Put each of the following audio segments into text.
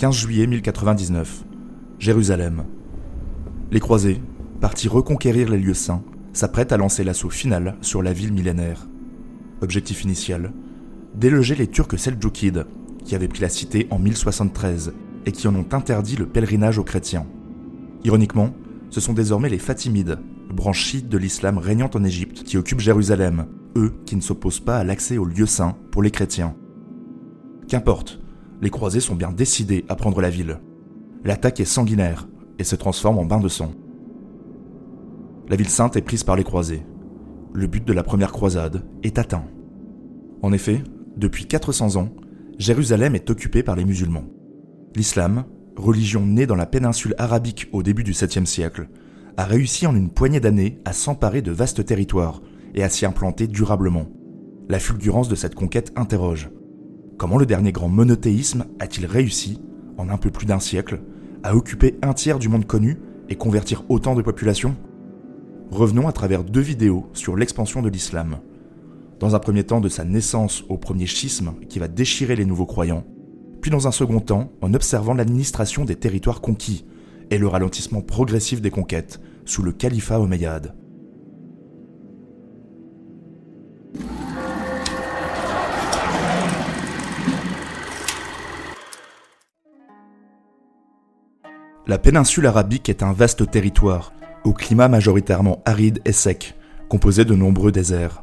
15 juillet 1099. Jérusalem. Les croisés, partis reconquérir les lieux saints, s'apprêtent à lancer l'assaut final sur la ville millénaire. Objectif initial déloger les Turcs seldjoukides, qui avaient pris la cité en 1073 et qui en ont interdit le pèlerinage aux chrétiens. Ironiquement, ce sont désormais les Fatimides, branche chiite de l'islam régnant en Égypte, qui occupent Jérusalem, eux qui ne s'opposent pas à l'accès aux lieux saints pour les chrétiens. Qu'importe, les croisés sont bien décidés à prendre la ville. L'attaque est sanguinaire et se transforme en bain de sang. La ville sainte est prise par les croisés. Le but de la première croisade est atteint. En effet, depuis 400 ans, Jérusalem est occupée par les musulmans. L'islam, religion née dans la péninsule arabique au début du 7e siècle, a réussi en une poignée d'années à s'emparer de vastes territoires et à s'y implanter durablement. La fulgurance de cette conquête interroge. Comment le dernier grand monothéisme a-t-il réussi, en un peu plus d'un siècle, à occuper un tiers du monde connu et convertir autant de populations? Revenons à travers deux vidéos sur l'expansion de l'islam. Dans un premier temps de sa naissance au premier schisme qui va déchirer les nouveaux croyants, puis dans un second temps en observant l'administration des territoires conquis et le ralentissement progressif des conquêtes sous le califat omeyyade. La péninsule arabique est un vaste territoire, au climat majoritairement aride et sec, composé de nombreux déserts.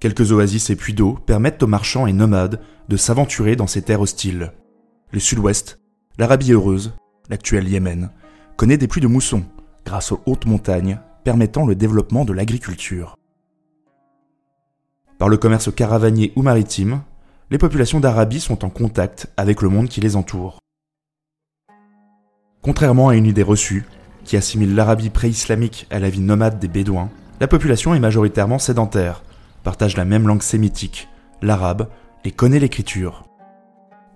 Quelques oasis et puits d'eau permettent aux marchands et nomades de s'aventurer dans ces terres hostiles. Le sud-ouest, l'Arabie heureuse, l'actuel Yémen, connaît des pluies de mousson grâce aux hautes montagnes permettant le développement de l'agriculture. Par le commerce caravanier ou maritime, les populations d'Arabie sont en contact avec le monde qui les entoure. Contrairement à une idée reçue, qui assimile l'Arabie pré-islamique à la vie nomade des Bédouins, la population est majoritairement sédentaire, partage la même langue sémitique, l'arabe, et connaît l'écriture.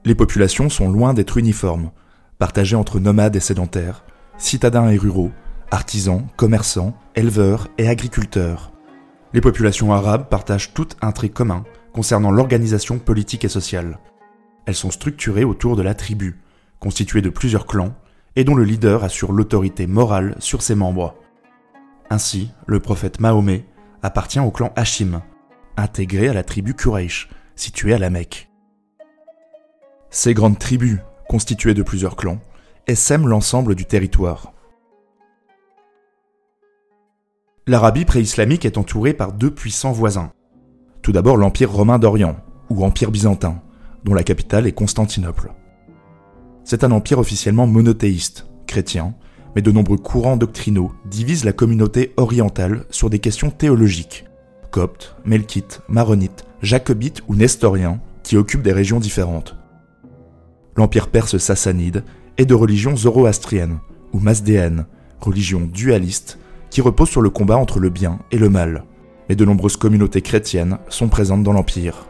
Les populations sont loin d'être uniformes, partagées entre nomades et sédentaires, citadins et ruraux, artisans, commerçants, éleveurs et agriculteurs. Les populations arabes partagent toutes un trait commun concernant l'organisation politique et sociale. Elles sont structurées autour de la tribu, constituée de plusieurs clans, et dont le leader assure l'autorité morale sur ses membres. Ainsi, le prophète Mahomet appartient au clan Hashim, intégré à la tribu Quraysh, située à la Mecque. Ces grandes tribus, constituées de plusieurs clans, essaiment l'ensemble du territoire. L'Arabie pré-islamique est entourée par deux puissants voisins. Tout d'abord l'Empire romain d'Orient, ou Empire byzantin, dont la capitale est Constantinople. C'est un empire officiellement monothéiste, chrétien, mais de nombreux courants doctrinaux divisent la communauté orientale sur des questions théologiques. Coptes, melkites, maronites, jacobites ou nestoriens, qui occupent des régions différentes. L'empire perse sassanide est de religion zoroastrienne ou masdéenne, religion dualiste qui repose sur le combat entre le bien et le mal. Mais de nombreuses communautés chrétiennes sont présentes dans l'empire.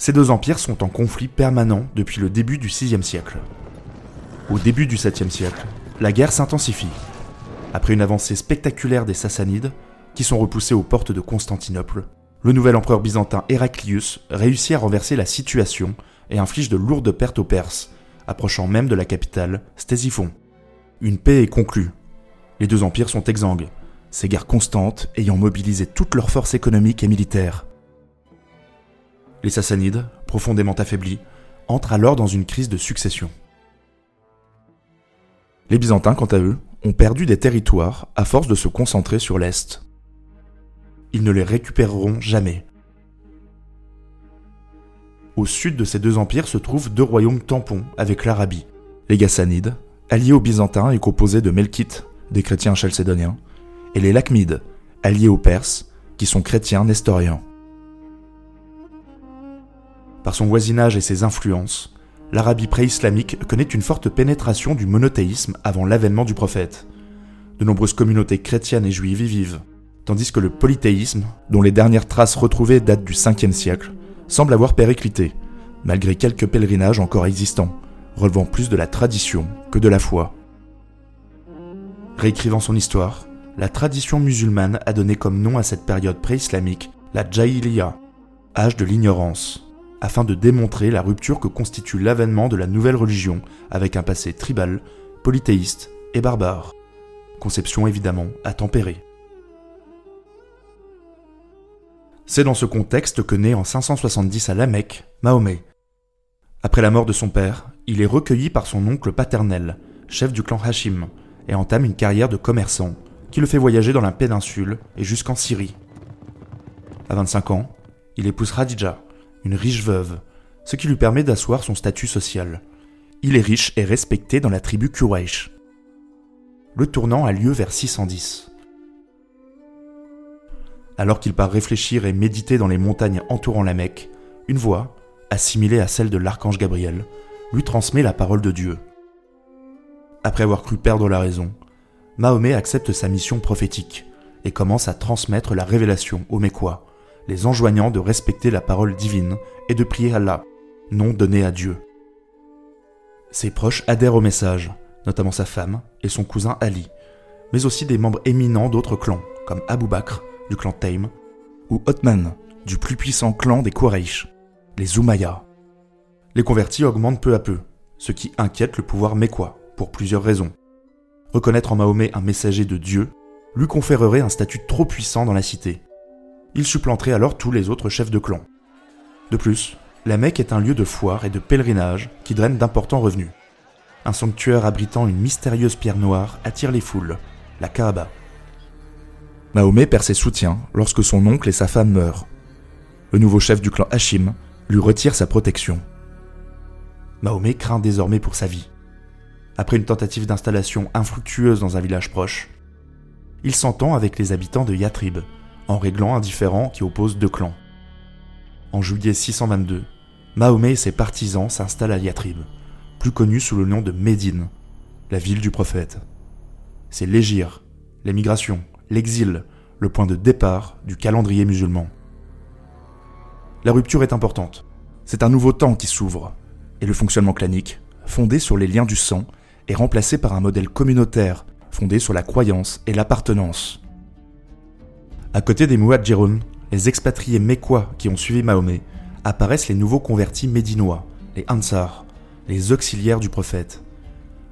Ces deux empires sont en conflit permanent depuis le début du VIe siècle. Au début du 7e siècle, la guerre s'intensifie. Après une avancée spectaculaire des Sassanides, qui sont repoussés aux portes de Constantinople, le nouvel empereur byzantin Héraclius réussit à renverser la situation et inflige de lourdes pertes aux Perses, approchant même de la capitale, Stésiphon. Une paix est conclue. Les deux empires sont exsangues, ces guerres constantes ayant mobilisé toutes leurs forces économiques et militaires. Les Sassanides, profondément affaiblis, entrent alors dans une crise de succession. Les Byzantins, quant à eux, ont perdu des territoires à force de se concentrer sur l'Est. Ils ne les récupéreront jamais. Au sud de ces deux empires se trouvent deux royaumes tampons avec l'Arabie. Les Ghassanides, alliés aux Byzantins et composés de Melkites, des chrétiens chalcédoniens, et les Lakhmides, alliés aux Perses, qui sont chrétiens nestoriens. Par son voisinage et ses influences, l'Arabie pré-islamique connaît une forte pénétration du monothéisme avant l'avènement du prophète. De nombreuses communautés chrétiennes et juives y vivent, tandis que le polythéisme, dont les dernières traces retrouvées datent du 5e siècle, semble avoir périclité, malgré quelques pèlerinages encore existants, relevant plus de la tradition que de la foi. Réécrivant son histoire, la tradition musulmane a donné comme nom à cette période pré-islamique la Jahiliya, âge de l'ignorance afin de démontrer la rupture que constitue l'avènement de la nouvelle religion avec un passé tribal, polythéiste et barbare. Conception évidemment à tempérer. C'est dans ce contexte que naît en 570 à La Mecque Mahomet. Après la mort de son père, il est recueilli par son oncle paternel, chef du clan Hashim, et entame une carrière de commerçant qui le fait voyager dans la péninsule et jusqu'en Syrie. À 25 ans, il épouse Khadija, une riche veuve, ce qui lui permet d'asseoir son statut social. Il est riche et respecté dans la tribu Quraysh. Le tournant a lieu vers 610. Alors qu'il part réfléchir et méditer dans les montagnes entourant la Mecque, une voix, assimilée à celle de l'archange Gabriel, lui transmet la parole de Dieu. Après avoir cru perdre la raison, Mahomet accepte sa mission prophétique et commence à transmettre la révélation aux Mécois, les enjoignant de respecter la parole divine et de prier Allah, nom donné à Dieu. Ses proches adhèrent au message, notamment sa femme et son cousin Ali, mais aussi des membres éminents d'autres clans, comme Abu Bakr, du clan Taym, ou Othman, du plus puissant clan des Quraysh, les Umayya. Les convertis augmentent peu à peu, ce qui inquiète le pouvoir mécois, pour plusieurs raisons. Reconnaître en Mahomet un messager de Dieu lui conférerait un statut trop puissant dans la cité, il supplanterait alors tous les autres chefs de clan. De plus, la Mecque est un lieu de foire et de pèlerinage qui draine d'importants revenus. Un sanctuaire abritant une mystérieuse pierre noire attire les foules, la Kaaba. Mahomet perd ses soutiens lorsque son oncle et sa femme meurent. Le nouveau chef du clan Hachim lui retire sa protection. Mahomet craint désormais pour sa vie. Après une tentative d'installation infructueuse dans un village proche, il s'entend avec les habitants de Yatrib, en réglant un différend qui oppose deux clans. En juillet 622, Mahomet et ses partisans s'installent à Yatrib, plus connu sous le nom de Médine, la ville du prophète. C'est l'égir, l'émigration, l'exil, le point de départ du calendrier musulman. La rupture est importante. C'est un nouveau temps qui s'ouvre, et le fonctionnement clanique, fondé sur les liens du sang, est remplacé par un modèle communautaire fondé sur la croyance et l'appartenance. À côté des Muadjiroun, les expatriés mécois qui ont suivi Mahomet, apparaissent les nouveaux convertis médinois, les Ansar, les auxiliaires du prophète.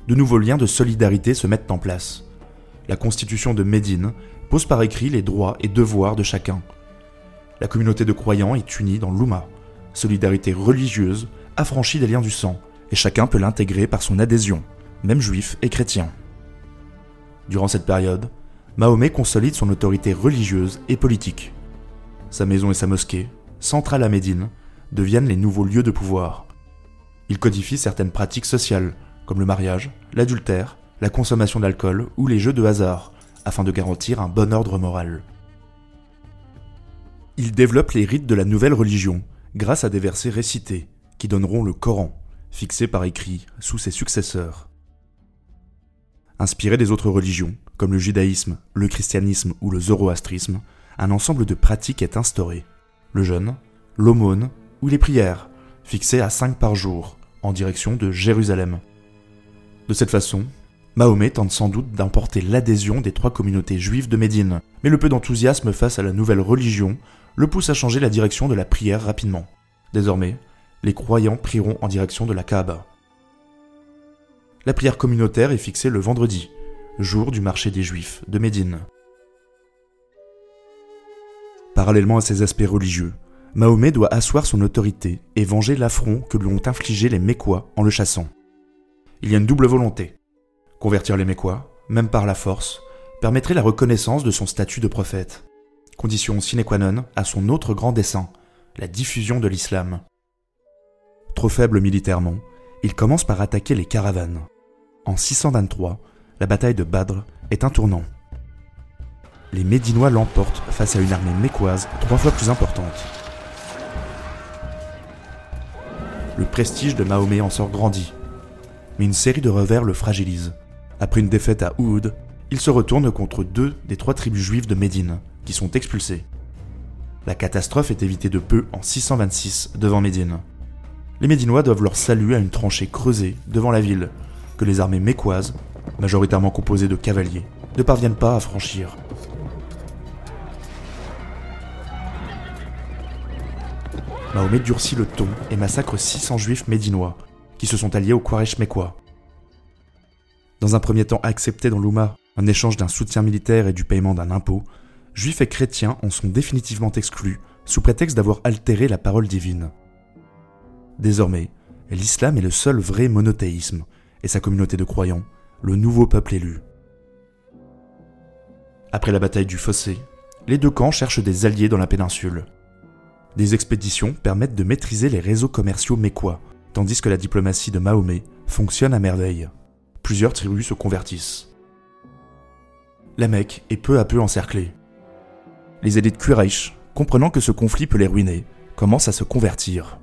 De nouveaux liens de solidarité se mettent en place. La constitution de Médine pose par écrit les droits et devoirs de chacun. La communauté de croyants est unie dans l'Ouma, solidarité religieuse affranchie des liens du sang, et chacun peut l'intégrer par son adhésion, même juif et chrétien. Durant cette période, Mahomet consolide son autorité religieuse et politique. Sa maison et sa mosquée, centrale à Médine, deviennent les nouveaux lieux de pouvoir. Il codifie certaines pratiques sociales, comme le mariage, l'adultère, la consommation d'alcool ou les jeux de hasard, afin de garantir un bon ordre moral. Il développe les rites de la nouvelle religion, grâce à des versets récités, qui donneront le Coran, fixé par écrit sous ses successeurs. Inspiré des autres religions, comme le judaïsme, le christianisme ou le zoroastrisme, un ensemble de pratiques est instauré. Le jeûne, l'aumône ou les prières, fixées à 5 par jour, en direction de Jérusalem. De cette façon, Mahomet tente sans doute d'emporter l'adhésion des trois communautés juives de Médine, mais le peu d'enthousiasme face à la nouvelle religion le pousse à changer la direction de la prière rapidement. Désormais, les croyants prieront en direction de la Kaaba. La prière communautaire est fixée le vendredi, jour du marché des Juifs de Médine. Parallèlement à ses aspects religieux, Mahomet doit asseoir son autorité et venger l'affront que lui ont infligé les Mécois en le chassant. Il y a une double volonté. Convertir les Mécois, même par la force, permettrait la reconnaissance de son statut de prophète, condition sine qua non à son autre grand dessein, la diffusion de l'islam. Trop faible militairement, il commence par attaquer les caravanes en 623, la bataille de Badr est un tournant. Les Médinois l'emportent face à une armée mécoise trois fois plus importante. Le prestige de Mahomet en sort grandi, mais une série de revers le fragilise. Après une défaite à Ouhoud, il se retourne contre deux des trois tribus juives de Médine, qui sont expulsées. La catastrophe est évitée de peu en 626 devant Médine. Les Médinois doivent leur salut à une tranchée creusée devant la ville, que les armées mécoises, majoritairement composées de cavaliers, ne parviennent pas à Mahomet durcit le ton et massacre 600 juifs médinois, qui se sont alliés aux Quraysh mécois. Dans un premier temps accepté dans l'Ouma, en échange d'un soutien militaire et du paiement d'un impôt, juifs et chrétiens en sont définitivement exclus sous prétexte d'avoir altéré la parole divine. Désormais, l'islam est le seul vrai monothéisme, et sa communauté de croyants, le nouveau peuple élu. Après la bataille du Fossé, les deux camps cherchent des alliés dans la péninsule. Des expéditions permettent de maîtriser les réseaux commerciaux mécois, tandis que la diplomatie de Mahomet fonctionne à merveille. Plusieurs tribus se convertissent. La Mecque est peu à peu encerclée. Les élites Quraysh, comprenant que ce conflit peut les ruiner, commencent à se convertir.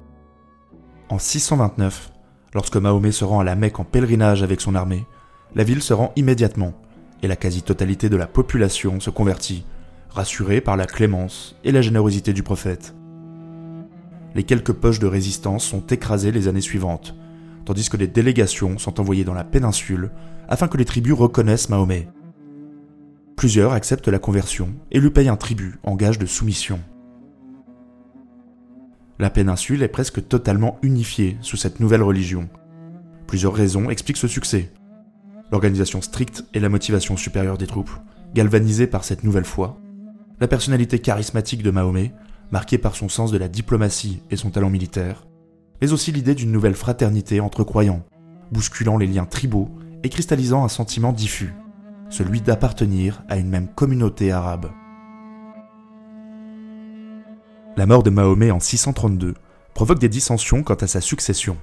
En 629, lorsque Mahomet se rend à la Mecque en pèlerinage avec son armée, la ville se rend immédiatement, et la quasi-totalité de la population se convertit, rassurée par la clémence et la générosité du prophète. Les quelques poches de résistance sont écrasées les années suivantes, tandis que des délégations sont envoyées dans la péninsule afin que les tribus reconnaissent Mahomet. Plusieurs acceptent la conversion et lui payent un tribut en gage de soumission. La péninsule est presque totalement unifiée sous cette nouvelle religion. Plusieurs raisons expliquent ce succès. L'organisation stricte et la motivation supérieure des troupes, galvanisées par cette nouvelle foi, la personnalité charismatique de Mahomet, marquée par son sens de la diplomatie et son talent militaire, mais aussi l'idée d'une nouvelle fraternité entre croyants, bousculant les liens tribaux et cristallisant un sentiment diffus, celui d'appartenir à une même communauté arabe. La mort de Mahomet en 632 provoque des dissensions quant à sa succession.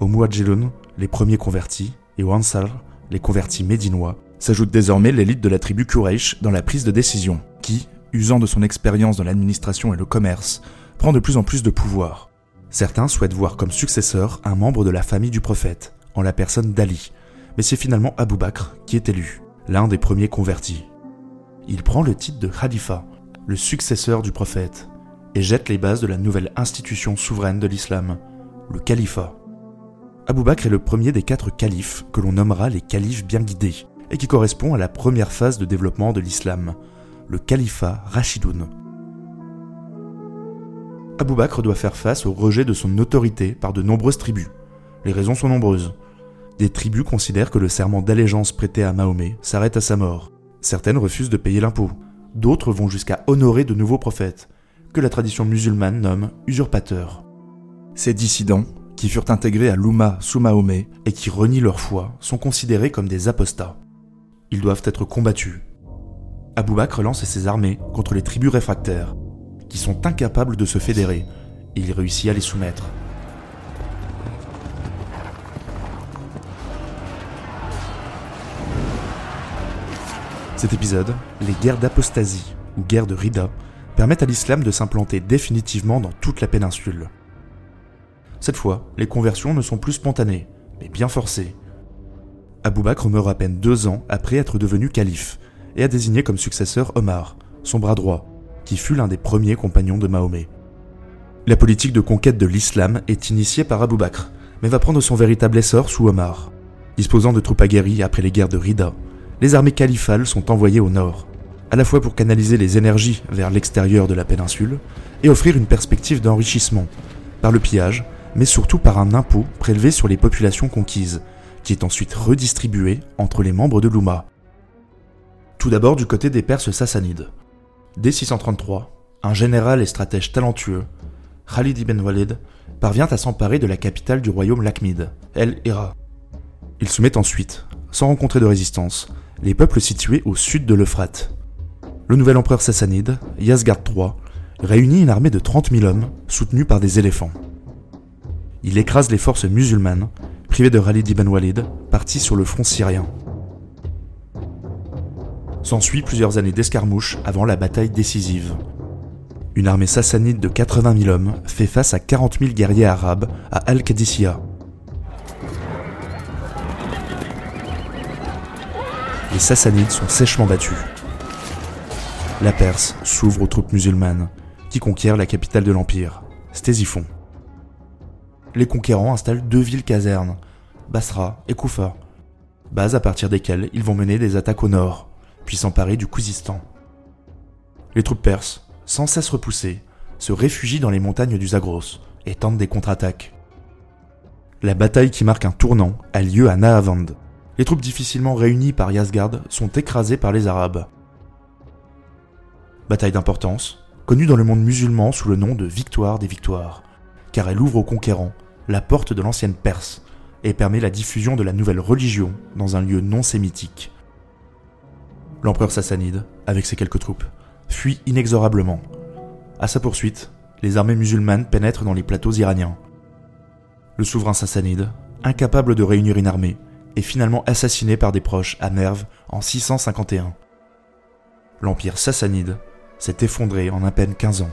Aux Muadjilun, les premiers convertis, et aux Ansar, les convertis médinois, s'ajoute désormais l'élite de la tribu Quraysh dans la prise de décision, qui, usant de son expérience dans l'administration et le commerce, prend de plus en plus de pouvoir. Certains souhaitent voir comme successeur un membre de la famille du prophète, en la personne d'Ali, mais c'est finalement Abou Bakr qui est élu, l'un des premiers convertis. Il prend le titre de Khalifa, le successeur du prophète, et jette les bases de la nouvelle institution souveraine de l'islam, le califat. Abou Bakr est le premier des quatre califes que l'on nommera les califes bien guidés, et qui correspond à la première phase de développement de l'islam, le califat Rashidoun. Abou Bakr doit faire face au rejet de son autorité par de nombreuses tribus. Les raisons sont nombreuses. Des tribus considèrent que le serment d'allégeance prêté à Mahomet s'arrête à sa mort. Certaines refusent de payer l'impôt. D'autres vont jusqu'à honorer de nouveaux prophètes, que la tradition musulmane nomme usurpateurs. Ces dissidents, qui furent intégrés à l'Oumma sous Mahomet et qui renient leur foi, sont considérés comme des apostats. Ils doivent être combattus. Abou Bakr lance ses armées contre les tribus réfractaires, qui sont incapables de se fédérer, et il réussit à les soumettre. Cet épisode, les guerres d'apostasie, ou guerres de Rida, permettent à l'islam de s'implanter définitivement dans toute la péninsule. Cette fois, les conversions ne sont plus spontanées, mais bien forcées. Abou Bakr meurt à peine deux ans après être devenu calife, et a désigné comme successeur Omar, son bras droit, qui fut l'un des premiers compagnons de Mahomet. La politique de conquête de l'islam est initiée par Abou Bakr, mais va prendre son véritable essor sous Omar. Disposant de troupes aguerries après les guerres de Rida, les armées califales sont envoyées au nord, à la fois pour canaliser les énergies vers l'extérieur de la péninsule et offrir une perspective d'enrichissement, par le pillage, mais surtout par un impôt prélevé sur les populations conquises, qui est ensuite redistribué entre les membres de l'Ouma. Tout d'abord du côté des Perses sassanides. Dès 633, un général et stratège talentueux, Khalid ibn Walid, parvient à s'emparer de la capitale du royaume Lakhmid, El Hira. Il soumet ensuite, sans rencontrer de résistance, les peuples situés au sud de l'Euphrate. Le nouvel empereur sassanide, Yazgard III, réunit une armée de 30 000 hommes soutenus par des éléphants. Il écrase les forces musulmanes, privées de Khalid ibn Walid, parti sur le front syrien. S'ensuit plusieurs années d'escarmouches avant la bataille décisive. Une armée sassanide de 80 000 hommes fait face à 40 000 guerriers arabes à Al-Qadisiyah. Les sassanides sont sèchement battus. La Perse s'ouvre aux troupes musulmanes, qui conquièrent la capitale de l'Empire, Stésiphon. Les conquérants installent deux villes casernes, Basra et Koufa, bases à partir desquelles ils vont mener des attaques au nord, puis s'emparer du Kouzistan. Les troupes perses, sans cesse repoussées, se réfugient dans les montagnes du Zagros et tentent des contre-attaques. La bataille qui marque un tournant a lieu à Nahavand. Les troupes difficilement réunies par Yazgard sont écrasées par les Arabes. Bataille d'importance, connue dans le monde musulman sous le nom de Victoire des Victoires, car elle ouvre aux conquérants la porte de l'ancienne Perse et permet la diffusion de la nouvelle religion dans un lieu non sémitique. L'empereur sassanide, avec ses quelques troupes, fuit inexorablement. À sa poursuite, les armées musulmanes pénètrent dans les plateaux iraniens. Le souverain sassanide, incapable de réunir une armée, est finalement assassiné par des proches à Merv en 651. L'empire sassanide s'est effondré en à peine 15 ans.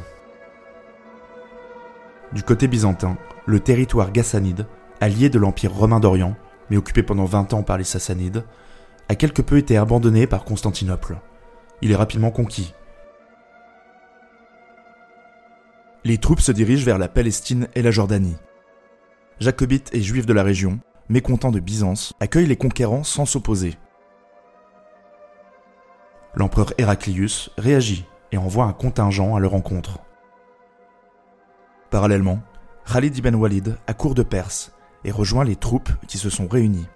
Du côté byzantin, le territoire ghassanide, allié de l'empire romain d'Orient, mais occupé pendant 20 ans par les sassanides, a quelque peu été abandonné par Constantinople. Il est rapidement conquis. Les troupes se dirigent vers la Palestine et la Jordanie. Jacobites et juifs de la région, mécontents de Byzance, accueillent les conquérants sans s'opposer. L'empereur Héraclius réagit et envoie un contingent à leur rencontre. Parallèlement, Khalid ibn Walid accourt de Perse et rejoint les troupes qui se sont réunies.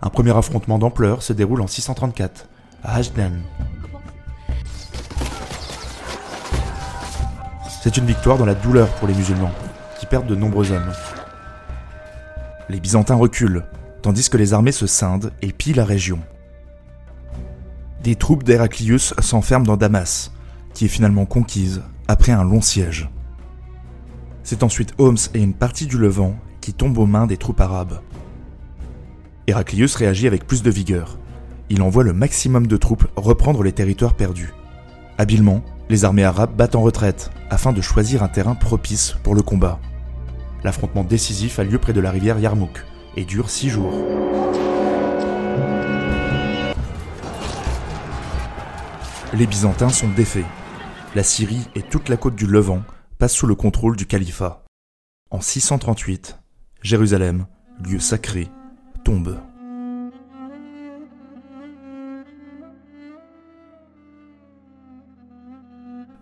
Un premier affrontement d'ampleur se déroule en 634, à Hajdan. C'est une victoire dans la douleur pour les musulmans, qui perdent de nombreux hommes. Les Byzantins reculent, tandis que les armées se scindent et pillent la région. Des troupes d'Héraclius s'enferment dans Damas, qui est finalement conquise après un long siège. C'est ensuite Homs et une partie du Levant qui tombent aux mains des troupes arabes. Héraclius réagit avec plus de vigueur. Il envoie le maximum de troupes reprendre les territoires perdus. Habilement, les armées arabes battent en retraite afin de choisir un terrain propice pour le combat. L'affrontement décisif a lieu près de la rivière Yarmouk et dure six jours. Les Byzantins sont défaits. La Syrie et toute la côte du Levant passent sous le contrôle du califat. En 638, Jérusalem, lieu sacré, tombe.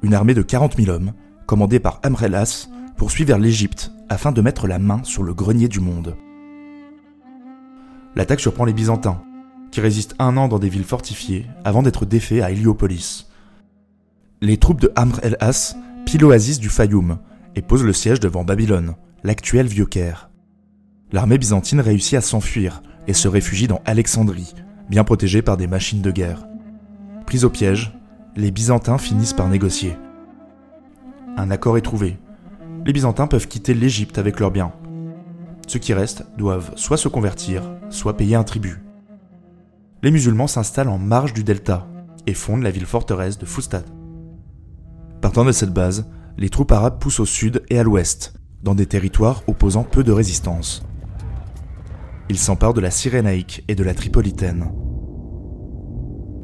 Une armée de 40 000 hommes, commandée par Amr poursuit vers l'Égypte afin de mettre la main sur le grenier du monde. L'attaque surprend les Byzantins, qui résistent un an dans des villes fortifiées avant d'être défaits à Héliopolis. Les troupes de Amr el-As pillent l'oasis du Fayoum et posent le siège devant Babylone, l'actuel Vieux-Caire l'armée byzantine réussit à s'enfuir et se réfugie dans Alexandrie, bien protégée par des machines de guerre. Pris au piège, les Byzantins finissent par négocier. Un accord est trouvé. Les Byzantins peuvent quitter l'Égypte avec leurs biens. Ceux qui restent doivent soit se convertir, soit payer un tribut. Les musulmans s'installent en marge du delta et fondent la ville forteresse de Fustat. Partant de cette base, les troupes arabes poussent au sud et à l'ouest, dans des territoires opposant peu de résistance. Il s'empare de la Cyrénaïque et de la Tripolitaine.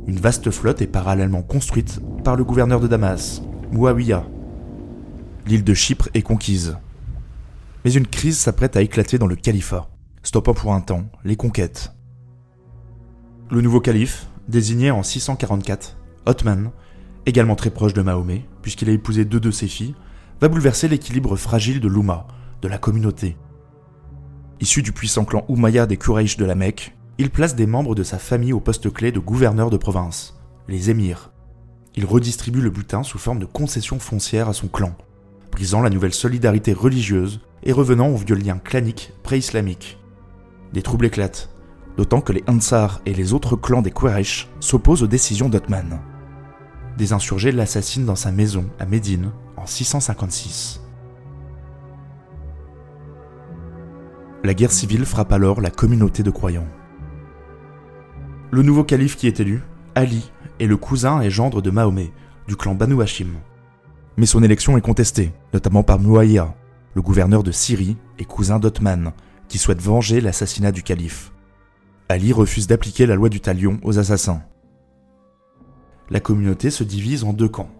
Une vaste flotte est parallèlement construite par le gouverneur de Damas, Muawiyah. L'île de Chypre est conquise. Mais une crise s'apprête à éclater dans le califat, stoppant pour un temps les conquêtes. Le nouveau calife, désigné en 644, Othman, également très proche de Mahomet, puisqu'il a épousé deux de ses filles, va bouleverser l'équilibre fragile de l'Oumma, de la communauté, Issu du puissant clan Umayyad des Quraysh de la Mecque, il place des membres de sa famille au poste clé de gouverneur de province, les émirs. Il redistribue le butin sous forme de concessions foncières à son clan, brisant la nouvelle solidarité religieuse et revenant aux vieux liens claniques pré-islamiques. Des troubles éclatent, d'autant que les Ansar et les autres clans des Quraysh s'opposent aux décisions d'Othman. Des insurgés l'assassinent dans sa maison à Médine en 656. La guerre civile frappe alors la communauté de croyants. Le nouveau calife qui est élu, Ali, est le cousin et gendre de Mahomet, du clan Banu Hashim. Mais son élection est contestée, notamment par Muawiyah, le gouverneur de Syrie et cousin d'Othman, qui souhaite venger l'assassinat du calife. Ali refuse d'appliquer la loi du talion aux assassins. La communauté se divise en deux camps.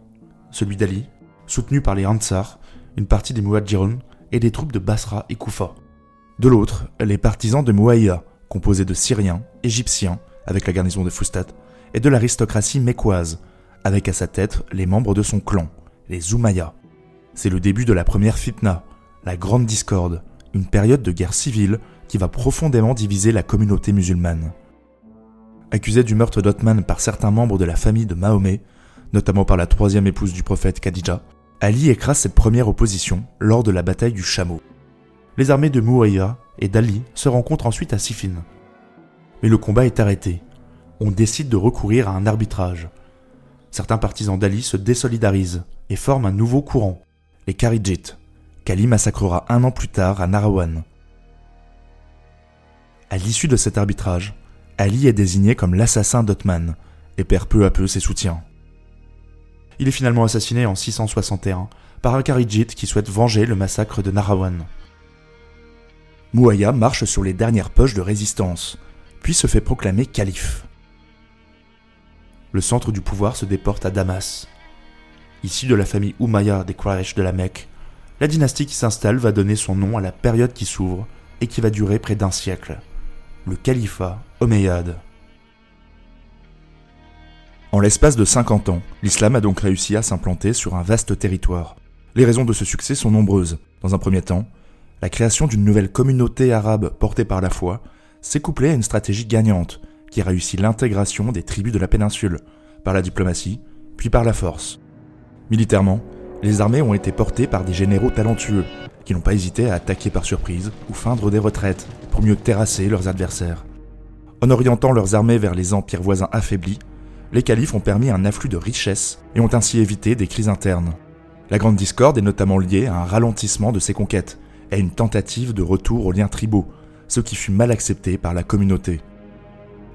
Celui d'Ali, soutenu par les Ansar, une partie des Muadjirun et des troupes de Basra et Koufa. De l'autre, les partisans de Mouaïa, composés de Syriens, Égyptiens, avec la garnison de Fustat, et de l'aristocratie mécoise, avec à sa tête les membres de son clan, les Oumayas. C'est le début de la première fitna, la grande discorde, une période de guerre civile qui va profondément diviser la communauté musulmane. Accusé du meurtre d'Othman par certains membres de la famille de Mahomet, notamment par la troisième épouse du prophète Khadija, Ali écrase cette première opposition lors de la bataille du Chameau. Les armées de Muawiyah et d'Ali se rencontrent ensuite à Siffin. Mais le combat est arrêté. On décide de recourir à un arbitrage. Certains partisans d'Ali se désolidarisent et forment un nouveau courant, les Kharidjites, qu'Ali massacrera un an plus tard à Narawan. À l'issue de cet arbitrage, Ali est désigné comme l'assassin d'Othman et perd peu à peu ses soutiens. Il est finalement assassiné en 661 par un Kharidjite qui souhaite venger le massacre de Narawan. Mouaya marche sur les dernières poches de résistance, puis se fait proclamer calife. Le centre du pouvoir se déporte à Damas. Issu de la famille Umayya des Quraysh de la Mecque, la dynastie qui s'installe va donner son nom à la période qui s'ouvre et qui va durer près d'un siècle, le califat omeyyade. En l'espace de 50 ans, l'islam a donc réussi à s'implanter sur un vaste territoire. Les raisons de ce succès sont nombreuses. Dans un premier temps, la création d'une nouvelle communauté arabe portée par la foi s'est couplée à une stratégie gagnante qui réussit l'intégration des tribus de la péninsule, par la diplomatie, puis par la force. Militairement, les armées ont été portées par des généraux talentueux, qui n'ont pas hésité à attaquer par surprise ou feindre des retraites pour mieux terrasser leurs adversaires. En orientant leurs armées vers les empires voisins affaiblis, les califes ont permis un afflux de richesses et ont ainsi évité des crises internes. La grande discorde est notamment liée à un ralentissement de ces conquêtes et à une tentative de retour aux liens tribaux, ce qui fut mal accepté par la communauté.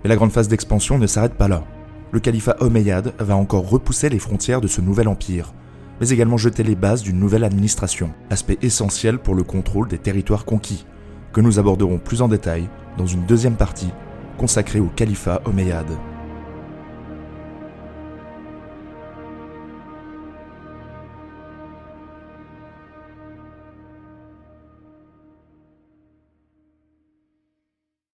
Et la grande phase d'expansion ne s'arrête pas là. Le califat omeyyade va encore repousser les frontières de ce nouvel empire, mais également jeter les bases d'une nouvelle administration, aspect essentiel pour le contrôle des territoires conquis, que nous aborderons plus en détail dans une deuxième partie consacrée au califat omeyyade.